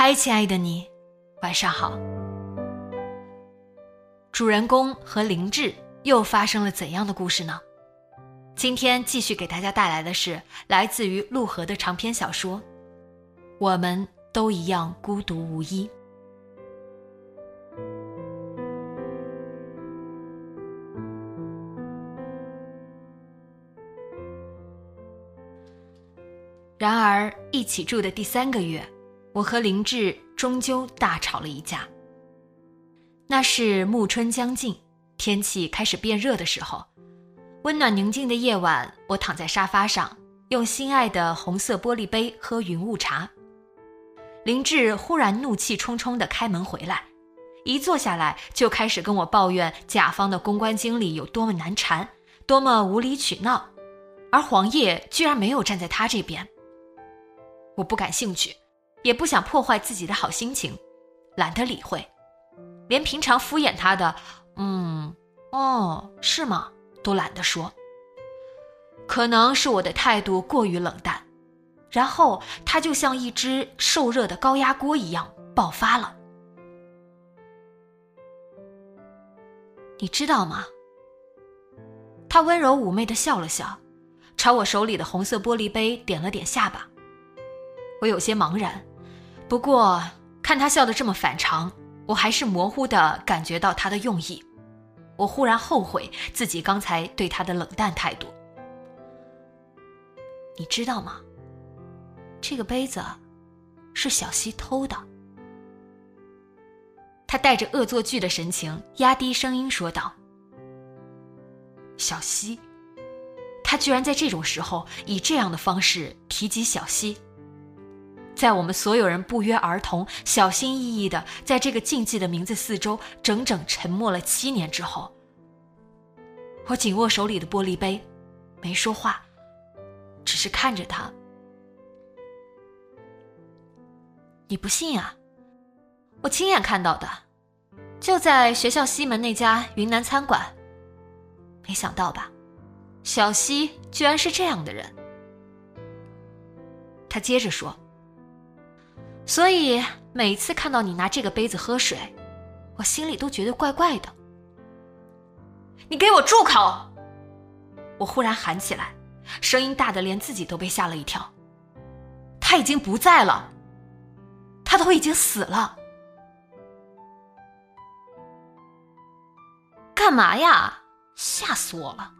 嗨，亲爱的你，晚上好。主人公和林志又发生了怎样的故事呢？今天继续给大家带来的是来自于陆河的长篇小说《我们都一样孤独无依》。然而，一起住的第三个月。我和林志终究大吵了一架。那是暮春将近，天气开始变热的时候，温暖宁静的夜晚，我躺在沙发上，用心爱的红色玻璃杯喝云雾茶。林志忽然怒气冲冲地开门回来，一坐下来就开始跟我抱怨甲方的公关经理有多么难缠，多么无理取闹，而黄叶居然没有站在他这边。我不感兴趣。也不想破坏自己的好心情，懒得理会，连平常敷衍他的“嗯，哦，是吗”都懒得说。可能是我的态度过于冷淡，然后他就像一只受热的高压锅一样爆发了。你知道吗？他温柔妩媚的笑了笑，朝我手里的红色玻璃杯点了点下巴。我有些茫然。不过，看他笑得这么反常，我还是模糊的感觉到他的用意。我忽然后悔自己刚才对他的冷淡态度。你知道吗？这个杯子是小西偷的。他带着恶作剧的神情，压低声音说道：“小西，他居然在这种时候以这样的方式提及小西。”在我们所有人不约而同、小心翼翼的在这个禁忌的名字四周整整沉默了七年之后，我紧握手里的玻璃杯，没说话，只是看着他。你不信啊？我亲眼看到的，就在学校西门那家云南餐馆。没想到吧？小西居然是这样的人。他接着说。所以每次看到你拿这个杯子喝水，我心里都觉得怪怪的。你给我住口！我忽然喊起来，声音大的连自己都被吓了一跳。他已经不在了，他都已经死了。干嘛呀？吓死我了！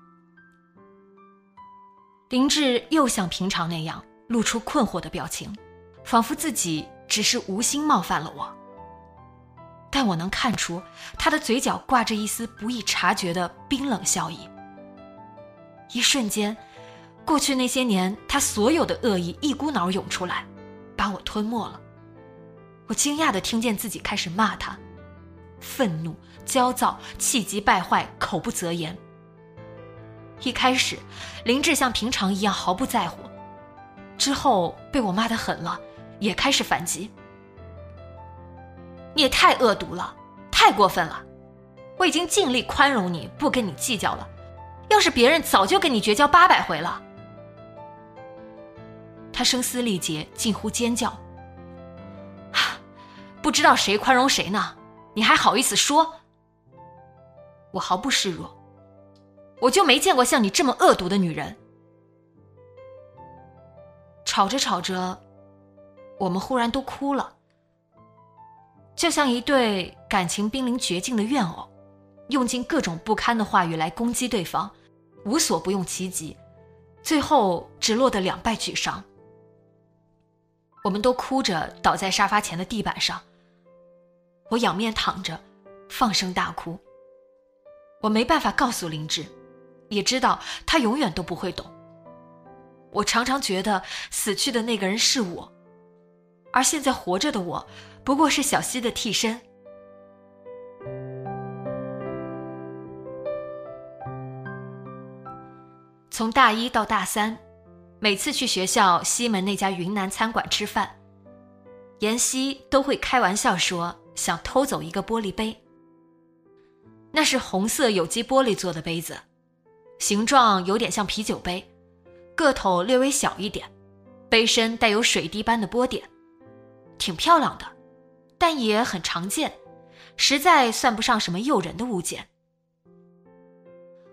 林志又像平常那样露出困惑的表情，仿佛自己。只是无心冒犯了我，但我能看出他的嘴角挂着一丝不易察觉的冰冷笑意。一瞬间，过去那些年他所有的恶意一股脑涌出来，把我吞没了。我惊讶的听见自己开始骂他，愤怒、焦躁、气急败坏、口不择言。一开始，林志像平常一样毫不在乎，之后被我骂的狠了。也开始反击，你也太恶毒了，太过分了！我已经尽力宽容你，不跟你计较了。要是别人，早就跟你绝交八百回了。他声嘶力竭，近乎尖叫。不知道谁宽容谁呢？你还好意思说？我毫不示弱，我就没见过像你这么恶毒的女人。吵着吵着。我们忽然都哭了，就像一对感情濒临绝境的怨偶，用尽各种不堪的话语来攻击对方，无所不用其极，最后只落得两败俱伤。我们都哭着倒在沙发前的地板上，我仰面躺着，放声大哭。我没办法告诉林志，也知道他永远都不会懂。我常常觉得死去的那个人是我，而现在活着的我，不过是小溪的替身。从大一到大三，每次去学校西门那家云南餐馆吃饭，妍希都会开玩笑说想偷走一个玻璃杯。那是红色有机玻璃做的杯子，形状有点像啤酒杯，个头略微小一点，杯身带有水滴般的波点，挺漂亮的，但也很常见，实在算不上什么诱人的物件。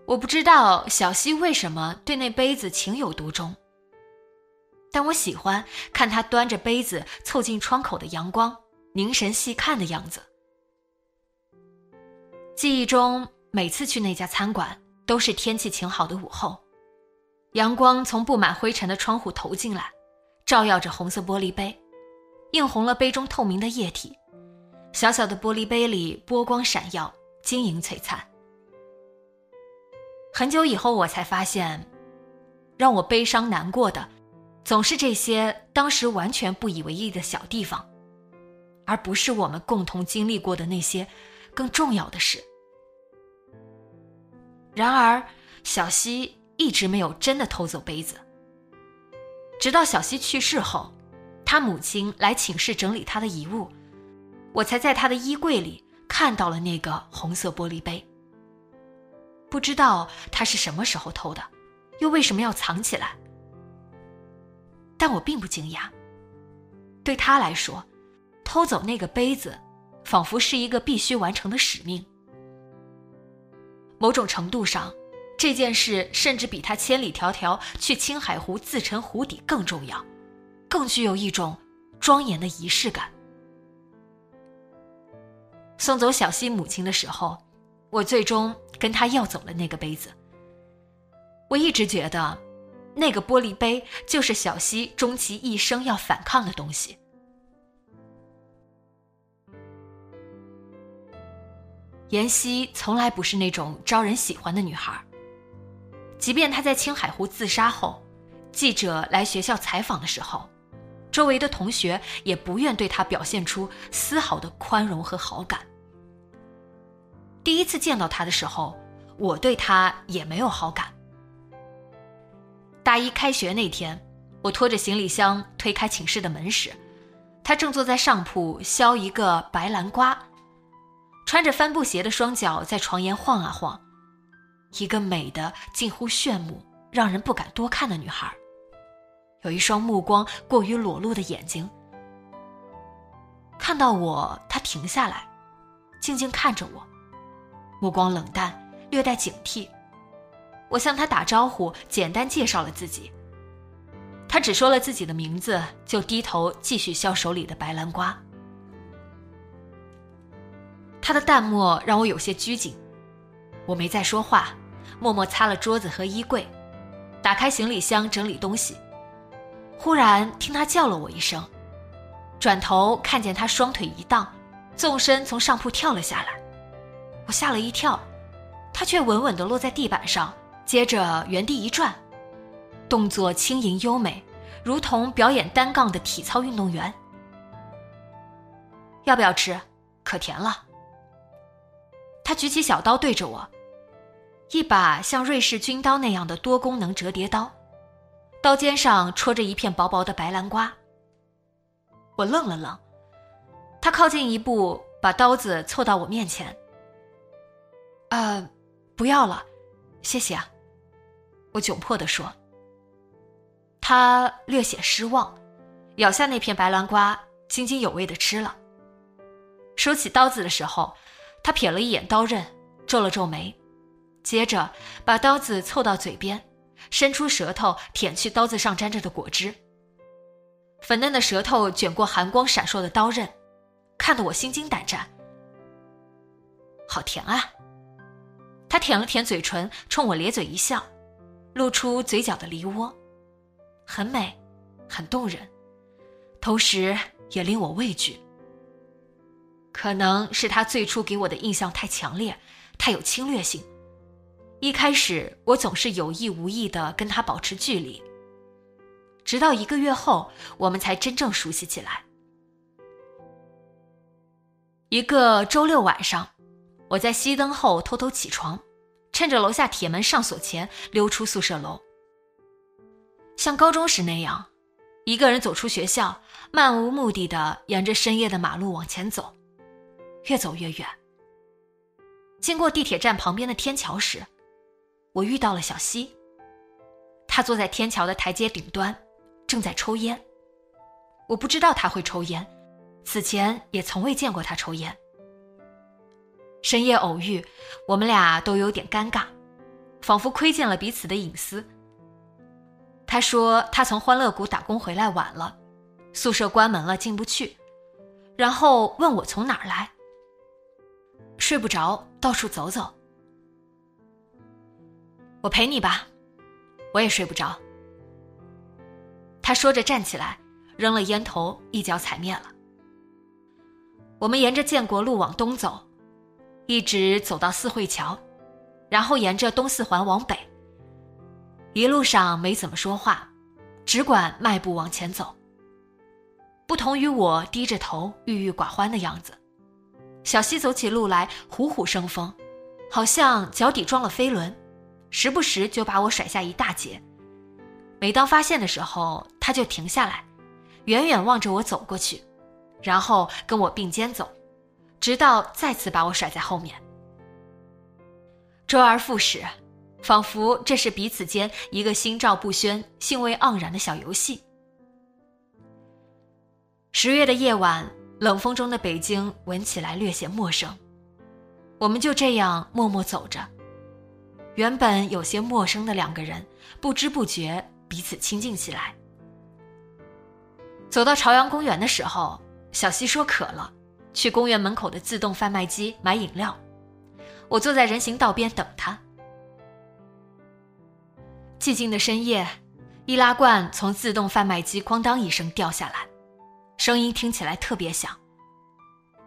我不知道小溪为什么对那杯子情有独钟，但我喜欢看他端着杯子凑近窗口的阳光，凝神细看的样子。记忆中，每次去那家餐馆都是天气晴好的午后，阳光从布满灰尘的窗户投进来，照耀着红色玻璃杯，映红了杯中透明的液体。小小的玻璃杯里波光闪耀，晶莹璀璨。很久以后，我才发现，让我悲伤难过的，总是这些当时完全不以为意的小地方，而不是我们共同经历过的那些更重要的事。然而，小西一直没有真的偷走杯子。直到小西去世后，他母亲来寝室整理他的遗物，我才在他的衣柜里看到了那个红色玻璃杯。不知道他是什么时候偷的，又为什么要藏起来？但我并不惊讶。对他来说，偷走那个杯子，仿佛是一个必须完成的使命。某种程度上，这件事甚至比他千里迢迢去青海湖自沉湖底更重要，更具有一种庄严的仪式感。送走小溪母亲的时候，我最终。跟他要走了那个杯子。我一直觉得，那个玻璃杯就是小溪终其一生要反抗的东西。妍希从来不是那种招人喜欢的女孩。即便她在青海湖自杀后，记者来学校采访的时候，周围的同学也不愿对她表现出丝毫的宽容和好感。第一次见到他的时候，我对他也没有好感。大一开学那天，我拖着行李箱推开寝室的门时，他正坐在上铺削一个白兰瓜，穿着帆布鞋的双脚在床沿晃啊晃，一个美的近乎炫目、让人不敢多看的女孩，有一双目光过于裸露的眼睛。看到我，他停下来，静静看着我。目光冷淡，略带警惕。我向他打招呼，简单介绍了自己。他只说了自己的名字，就低头继续削手里的白兰瓜。他的淡漠让我有些拘谨，我没再说话，默默擦了桌子和衣柜，打开行李箱整理东西。忽然听他叫了我一声，转头看见他双腿一荡，纵身从上铺跳了下来。我吓了一跳，他却稳稳地落在地板上，接着原地一转，动作轻盈优美，如同表演单杠的体操运动员。要不要吃？可甜了。他举起小刀对着我，一把像瑞士军刀那样的多功能折叠刀，刀尖上戳着一片薄薄的白兰瓜。我愣了愣，他靠近一步，把刀子凑到我面前。呃，不要了，谢谢啊。我窘迫地说。他略显失望，咬下那片白兰瓜，津津有味地吃了。收起刀子的时候，他瞥了一眼刀刃，皱了皱眉，接着把刀子凑到嘴边，伸出舌头舔去刀子上沾着的果汁。粉嫩的舌头卷过寒光闪烁的刀刃，看得我心惊胆战。好甜啊！他舔了舔嘴唇，冲我咧嘴一笑，露出嘴角的梨窝，很美，很动人，同时也令我畏惧。可能是他最初给我的印象太强烈，太有侵略性。一开始我总是有意无意的跟他保持距离，直到一个月后，我们才真正熟悉起来。一个周六晚上，我在熄灯后偷偷起床，趁着楼下铁门上锁前溜出宿舍楼，像高中时那样，一个人走出学校，漫无目的的沿着深夜的马路往前走。越走越远。经过地铁站旁边的天桥时，我遇到了小西。他坐在天桥的台阶顶端，正在抽烟。我不知道他会抽烟，此前也从未见过他抽烟。深夜偶遇，我们俩都有点尴尬，仿佛窥见了彼此的隐私。他说他从欢乐谷打工回来晚了，宿舍关门了进不去，然后问我从哪儿来。睡不着，到处走走。我陪你吧，我也睡不着。他说着站起来，扔了烟头，一脚踩灭了。我们沿着建国路往东走，一直走到四惠桥，然后沿着东四环往北。一路上没怎么说话，只管迈步往前走。不同于我低着头郁郁寡欢的样子。小西走起路来虎虎生风，好像脚底装了飞轮，时不时就把我甩下一大截。每当发现的时候，他就停下来，远远望着我走过去，然后跟我并肩走，直到再次把我甩在后面。周而复始，仿佛这是彼此间一个心照不宣、兴味盎然的小游戏。十月的夜晚。冷风中的北京闻起来略显陌生，我们就这样默默走着。原本有些陌生的两个人，不知不觉彼此亲近起来。走到朝阳公园的时候，小西说渴了，去公园门口的自动贩卖机买饮料。我坐在人行道边等他。寂静的深夜，易拉罐从自动贩卖机哐当一声掉下来。声音听起来特别响。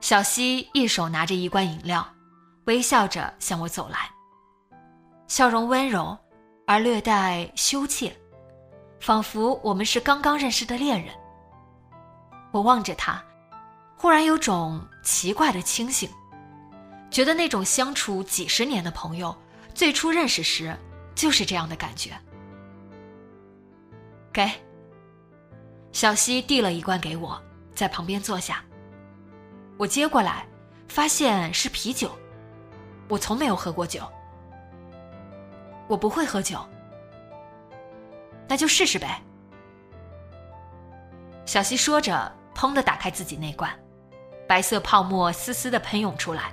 小西一手拿着一罐饮料，微笑着向我走来，笑容温柔而略带羞怯，仿佛我们是刚刚认识的恋人。我望着他，忽然有种奇怪的清醒，觉得那种相处几十年的朋友，最初认识时就是这样的感觉。给。小西递了一罐给我，在旁边坐下。我接过来，发现是啤酒。我从没有喝过酒，我不会喝酒。那就试试呗。小西说着，砰的打开自己那罐，白色泡沫丝丝的喷涌出来，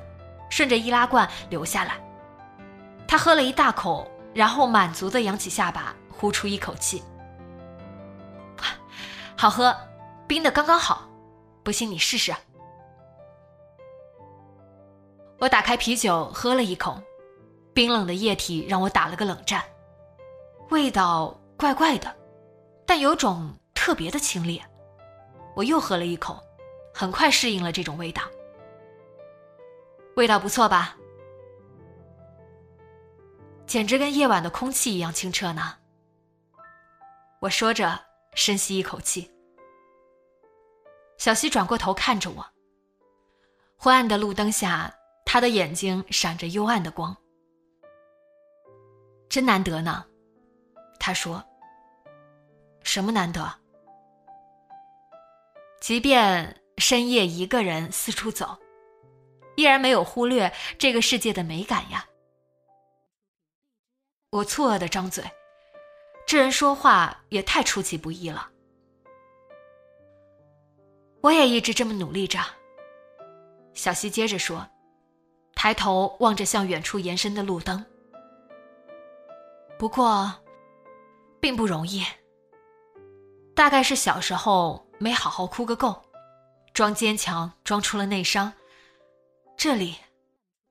顺着易拉罐流下来。他喝了一大口，然后满足的扬起下巴，呼出一口气。好喝，冰的刚刚好，不信你试试。我打开啤酒喝了一口，冰冷的液体让我打了个冷战，味道怪怪的，但有种特别的清冽。我又喝了一口，很快适应了这种味道。味道不错吧？简直跟夜晚的空气一样清澈呢。我说着。深吸一口气，小溪转过头看着我。昏暗的路灯下，他的眼睛闪着幽暗的光。真难得呢，他说。什么难得？即便深夜一个人四处走，依然没有忽略这个世界的美感呀。我错愕的张嘴。这人说话也太出其不意了。我也一直这么努力着。小西接着说，抬头望着向远处延伸的路灯。不过，并不容易。大概是小时候没好好哭个够，装坚强装出了内伤，这里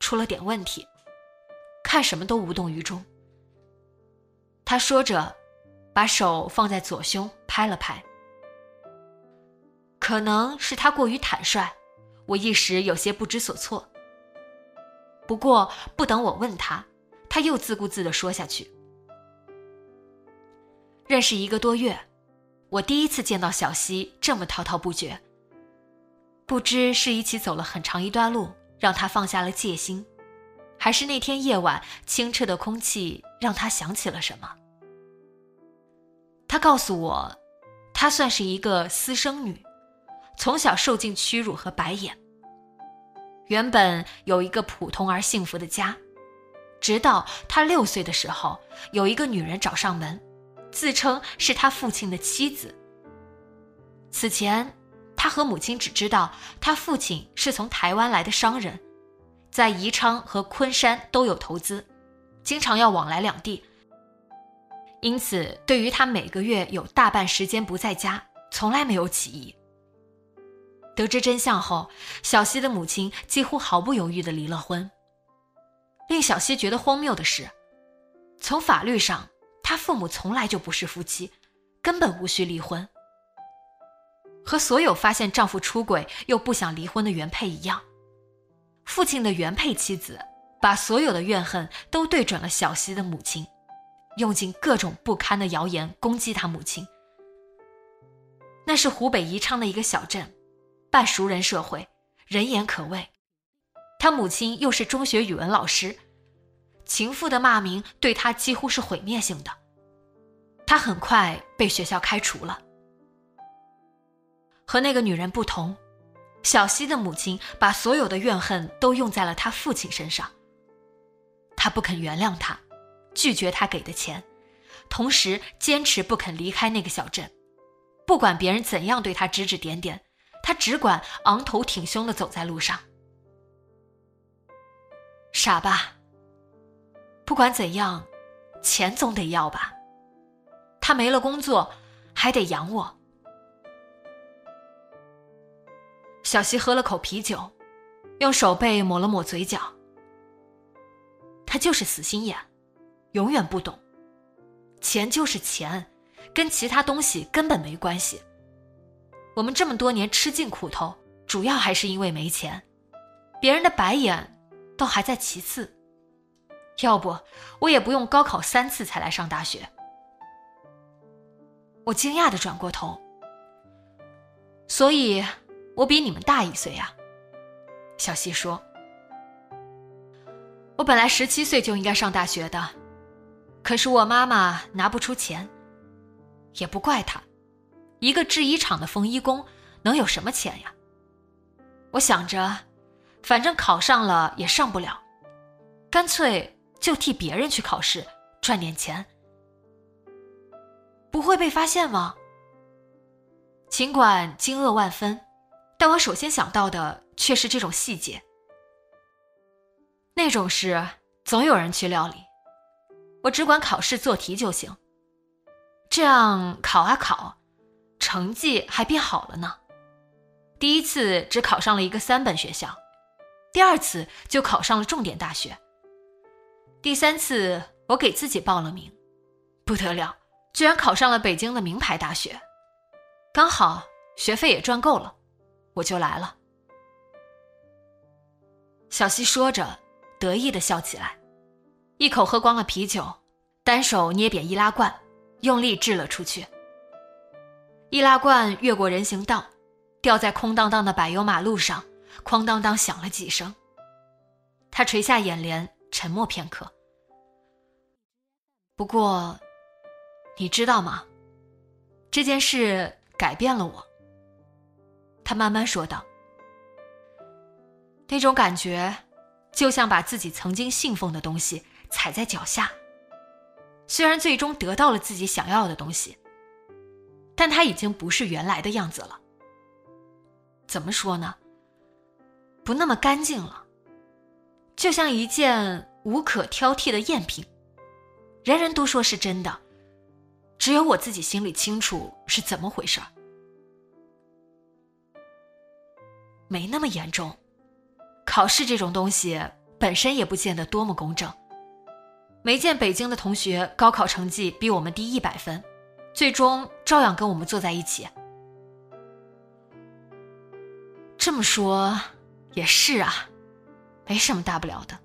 出了点问题，看什么都无动于衷。他说着，把手放在左胸拍了拍。可能是他过于坦率，我一时有些不知所措。不过不等我问他，他又自顾自地说下去：“认识一个多月，我第一次见到小溪这么滔滔不绝。不知是一起走了很长一段路，让他放下了戒心，还是那天夜晚清澈的空气让他想起了什么。他告诉我，她算是一个私生女，从小受尽屈辱和白眼。”原本有一个普通而幸福的家，直到他六岁的时候，有一个女人找上门，自称是他父亲的妻子。此前，他和母亲只知道他父亲是从台湾来的商人，在宜昌和昆山都有投资，经常要往来两地。因此，对于他每个月有大半时间不在家，从来没有起疑。得知真相后，小西的母亲几乎毫不犹豫地离了婚。令小西觉得荒谬的是，从法律上，他父母从来就不是夫妻，根本无需离婚。和所有发现丈夫出轨又不想离婚的原配一样，父亲的原配妻子把所有的怨恨都对准了小西的母亲，用尽各种不堪的谣言攻击他母亲。那是湖北宜昌的一个小镇。半熟人社会，人言可畏。他母亲又是中学语文老师，情妇的骂名对他几乎是毁灭性的。他很快被学校开除了。和那个女人不同，小西的母亲把所有的怨恨都用在了他父亲身上。他不肯原谅他，拒绝他给的钱，同时坚持不肯离开那个小镇，不管别人怎样对他指指点点。他只管昂头挺胸的走在路上，傻吧？不管怎样，钱总得要吧？他没了工作，还得养我。小西喝了口啤酒，用手背抹了抹嘴角。他就是死心眼，永远不懂，钱就是钱，跟其他东西根本没关系。我们这么多年吃尽苦头，主要还是因为没钱，别人的白眼倒还在其次。要不我也不用高考三次才来上大学。我惊讶的转过头，所以我比你们大一岁啊。小西说：“我本来十七岁就应该上大学的，可是我妈妈拿不出钱，也不怪她。”一个制衣厂的缝衣工能有什么钱呀？我想着，反正考上了也上不了，干脆就替别人去考试赚点钱，不会被发现吗？尽管惊愕万分，但我首先想到的却是这种细节。那种事总有人去料理，我只管考试做题就行。这样考啊考。成绩还变好了呢，第一次只考上了一个三本学校，第二次就考上了重点大学。第三次我给自己报了名，不得了，居然考上了北京的名牌大学，刚好学费也赚够了，我就来了。小西说着，得意的笑起来，一口喝光了啤酒，单手捏扁易拉罐，用力掷了出去。易拉罐越过人行道，掉在空荡荡的柏油马路上，哐当当响了几声。他垂下眼帘，沉默片刻。不过，你知道吗？这件事改变了我。他慢慢说道：“那种感觉，就像把自己曾经信奉的东西踩在脚下。虽然最终得到了自己想要的东西。”但他已经不是原来的样子了。怎么说呢？不那么干净了，就像一件无可挑剔的赝品，人人都说是真的，只有我自己心里清楚是怎么回事儿。没那么严重，考试这种东西本身也不见得多么公正，没见北京的同学高考成绩比我们低一百分，最终照样跟我们坐在一起。这么说也是啊，没什么大不了的。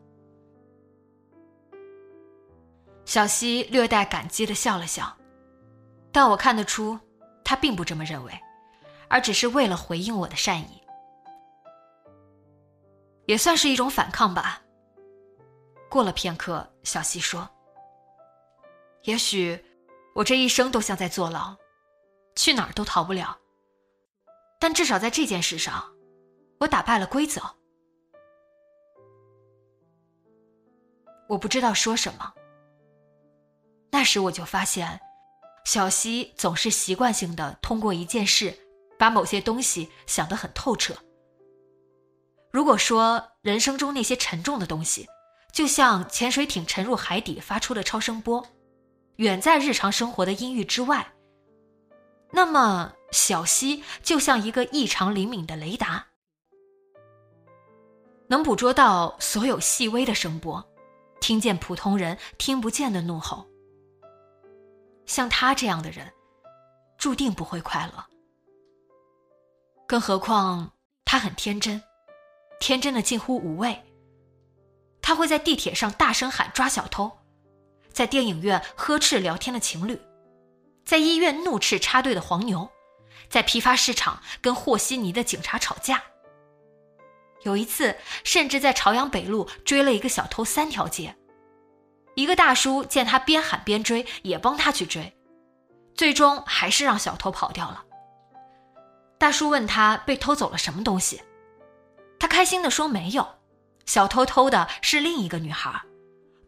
小溪略带感激的笑了笑，但我看得出，他并不这么认为，而只是为了回应我的善意，也算是一种反抗吧。过了片刻，小溪说：“也许我这一生都像在坐牢，去哪儿都逃不了。但至少在这件事上，我打败了规则。”我不知道说什么。那时我就发现，小溪总是习惯性的通过一件事，把某些东西想得很透彻。如果说人生中那些沉重的东西，就像潜水艇沉入海底发出的超声波，远在日常生活的音域之外。那么，小溪就像一个异常灵敏的雷达，能捕捉到所有细微的声波，听见普通人听不见的怒吼。像他这样的人，注定不会快乐。更何况他很天真，天真的近乎无畏。他会在地铁上大声喊抓小偷，在电影院呵斥聊天的情侣，在医院怒斥插队的黄牛，在批发市场跟和稀泥的警察吵架。有一次，甚至在朝阳北路追了一个小偷三条街。一个大叔见他边喊边追，也帮他去追，最终还是让小偷跑掉了。大叔问他被偷走了什么东西，他开心地说没有。小偷偷的是另一个女孩，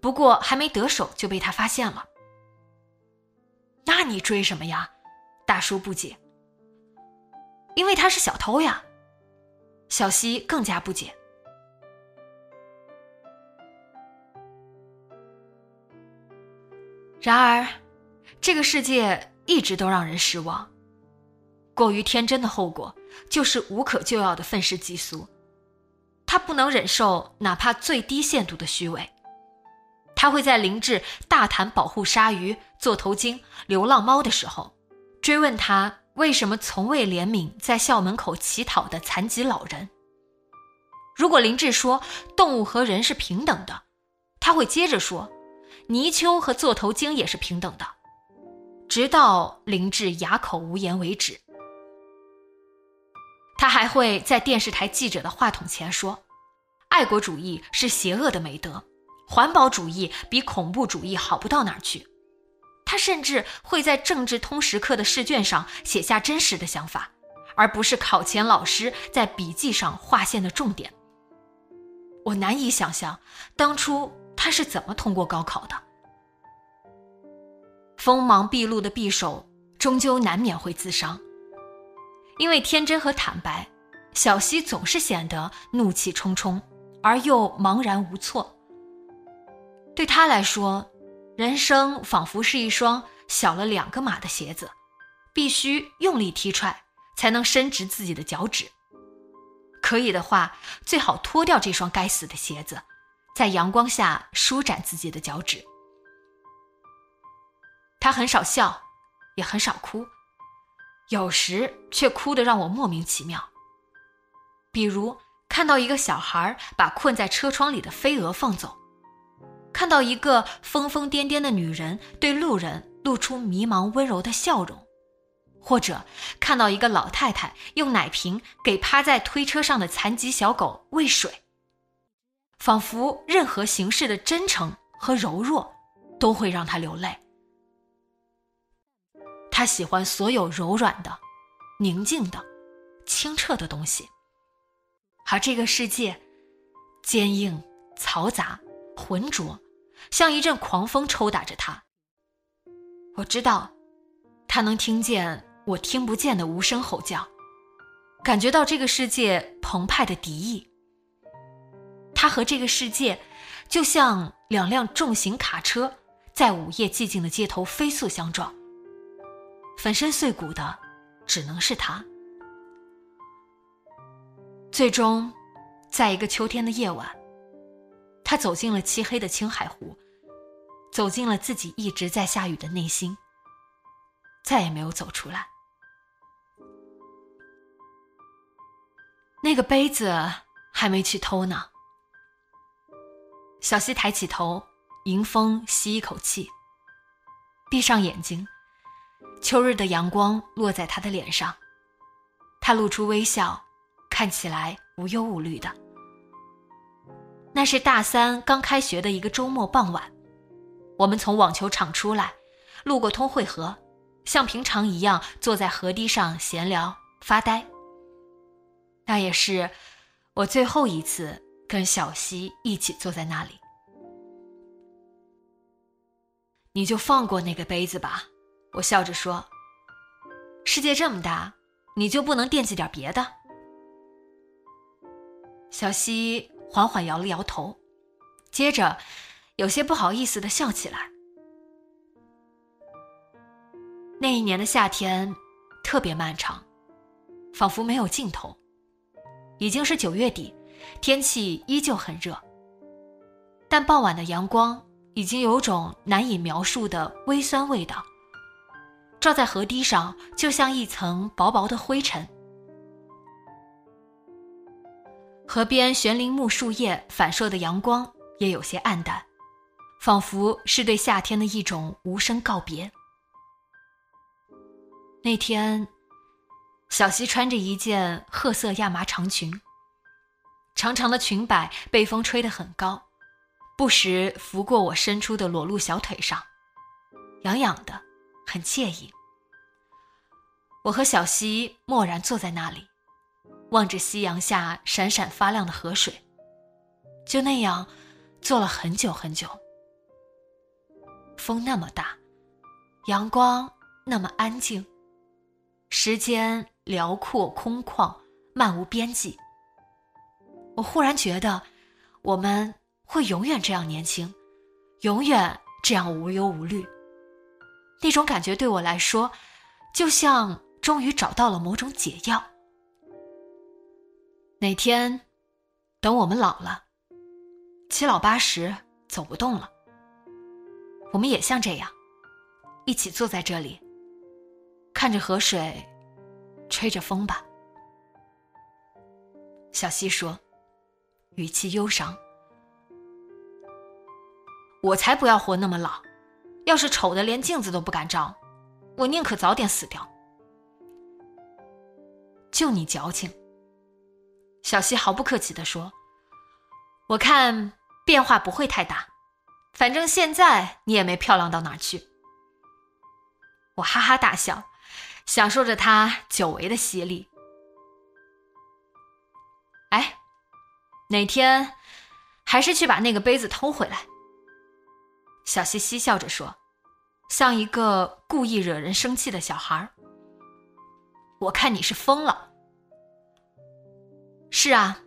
不过还没得手就被他发现了。那你追什么呀？大叔不解。因为他是小偷呀。小西更加不解。然而，这个世界一直都让人失望。过于天真的后果，就是无可救药的愤世嫉俗。他不能忍受哪怕最低限度的虚伪，他会在林志大谈保护鲨鱼、座头鲸、流浪猫的时候，追问他为什么从未怜悯在校门口乞讨的残疾老人。如果林志说动物和人是平等的，他会接着说泥鳅和座头鲸也是平等的，直到林志哑口无言为止。他还会在电视台记者的话筒前说：“爱国主义是邪恶的美德，环保主义比恐怖主义好不到哪儿去。”他甚至会在政治通识课的试卷上写下真实的想法，而不是考前老师在笔记上划线的重点。我难以想象当初他是怎么通过高考的。锋芒毕露的匕首，终究难免会自伤。因为天真和坦白，小溪总是显得怒气冲冲，而又茫然无措。对他来说，人生仿佛是一双小了两个码的鞋子，必须用力踢踹才能伸直自己的脚趾。可以的话，最好脱掉这双该死的鞋子，在阳光下舒展自己的脚趾。他很少笑，也很少哭。有时却哭得让我莫名其妙。比如看到一个小孩把困在车窗里的飞蛾放走，看到一个疯疯癫癫的女人对路人露出迷茫温柔的笑容，或者看到一个老太太用奶瓶给趴在推车上的残疾小狗喂水，仿佛任何形式的真诚和柔弱都会让他流泪。他喜欢所有柔软的、宁静的、清澈的东西，而这个世界坚硬、嘈杂、浑浊，像一阵狂风抽打着他。我知道，他能听见我听不见的无声吼叫，感觉到这个世界澎湃的敌意。他和这个世界，就像两辆重型卡车在午夜寂静的街头飞速相撞。粉身碎骨的，只能是他。最终，在一个秋天的夜晚，他走进了漆黑的青海湖，走进了自己一直在下雨的内心，再也没有走出来。那个杯子还没去偷呢。小溪抬起头，迎风吸一口气，闭上眼睛。秋日的阳光落在他的脸上，他露出微笑，看起来无忧无虑的。那是大三刚开学的一个周末傍晚，我们从网球场出来，路过通惠河，像平常一样坐在河堤上闲聊发呆。那也是我最后一次跟小溪一起坐在那里。你就放过那个杯子吧，我笑着说。世界这么大，你就不能惦记点别的？小溪缓缓摇了摇头，接着有些不好意思的笑起来。那一年的夏天特别漫长，仿佛没有尽头。已经是九月底，天气依旧很热，但傍晚的阳光已经有种难以描述的微酸味道，照在河堤上，就像一层薄薄的灰尘。河边悬铃木树叶反射的阳光也有些暗淡，仿佛是对夏天的一种无声告别。那天。小溪穿着一件褐色亚麻长裙，长长的裙摆被风吹得很高，不时拂过我伸出的裸露小腿上，痒痒的，很惬意。我和小溪默然坐在那里，望着夕阳下闪闪发亮的河水，就那样坐了很久很久。风那么大，阳光那么安静，时间。辽阔空旷，漫无边际。我忽然觉得，我们会永远这样年轻，永远这样无忧无虑。那种感觉对我来说，就像终于找到了某种解药。哪天，等我们老了，七老八十走不动了，我们也像这样，一起坐在这里，看着河水。吹着风吧，小溪说，语气忧伤。我才不要活那么老，要是丑的连镜子都不敢照，我宁可早点死掉。就你矫情，小溪毫不客气的说。我看变化不会太大，反正现在你也没漂亮到哪去。我哈哈大笑。享受着他久违的犀利。哎，哪天还是去把那个杯子偷回来？小西嬉笑着说，像一个故意惹人生气的小孩。我看你是疯了。是啊，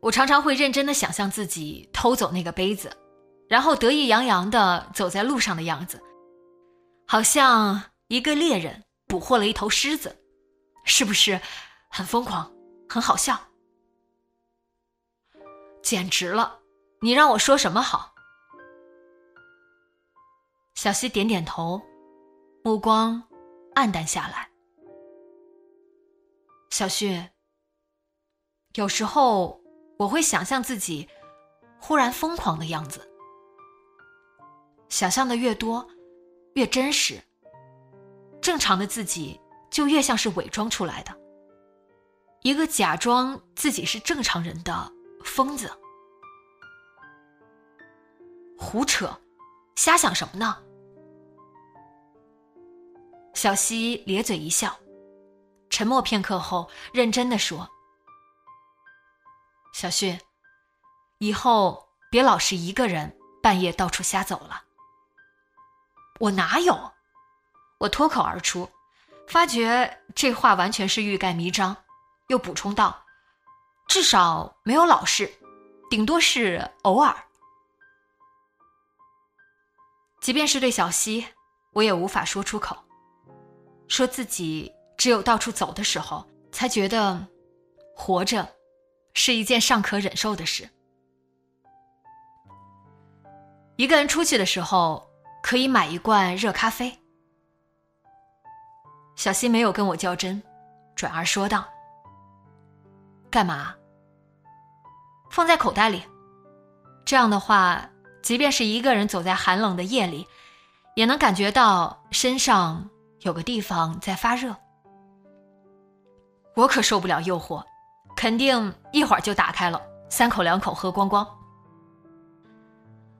我常常会认真的想象自己偷走那个杯子，然后得意洋洋的走在路上的样子，好像一个猎人。捕获了一头狮子，是不是很疯狂、很好笑？简直了！你让我说什么好？小溪点点头，目光暗淡下来。小旭，有时候我会想象自己忽然疯狂的样子，想象的越多，越真实。正常的自己就越像是伪装出来的，一个假装自己是正常人的疯子。胡扯，瞎想什么呢？小西咧嘴一笑，沉默片刻后，认真的说：“小旭，以后别老是一个人半夜到处瞎走了。”我哪有？我脱口而出，发觉这话完全是欲盖弥彰，又补充道：“至少没有老是，顶多是偶尔。即便是对小溪，我也无法说出口，说自己只有到处走的时候，才觉得活着是一件尚可忍受的事。一个人出去的时候可以买一罐热咖啡。小溪没有跟我较真，转而说道：“干嘛？放在口袋里。这样的话，即便是一个人走在寒冷的夜里，也能感觉到身上有个地方在发热。我可受不了诱惑，肯定一会儿就打开了，三口两口喝光光。”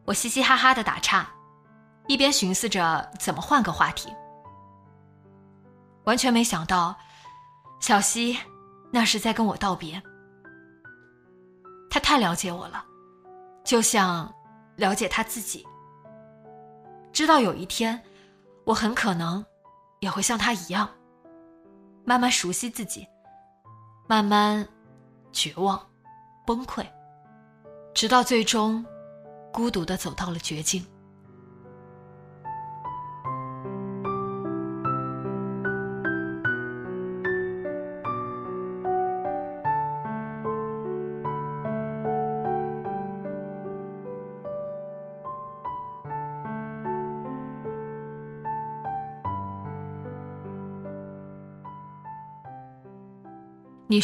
我嘻嘻哈哈的打岔，一边寻思着怎么换个话题。完全没想到，小溪那是在跟我道别。他太了解我了，就像了解他自己，知道有一天我很可能也会像他一样，慢慢熟悉自己，慢慢绝望、崩溃，直到最终。孤独的走到了绝境。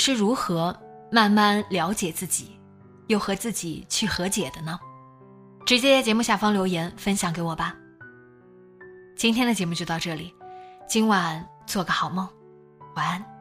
是如何慢慢了解自己，又和自己去和解的呢？直接在节目下方留言分享给我吧。今天的节目就到这里，今晚做个好梦，晚安。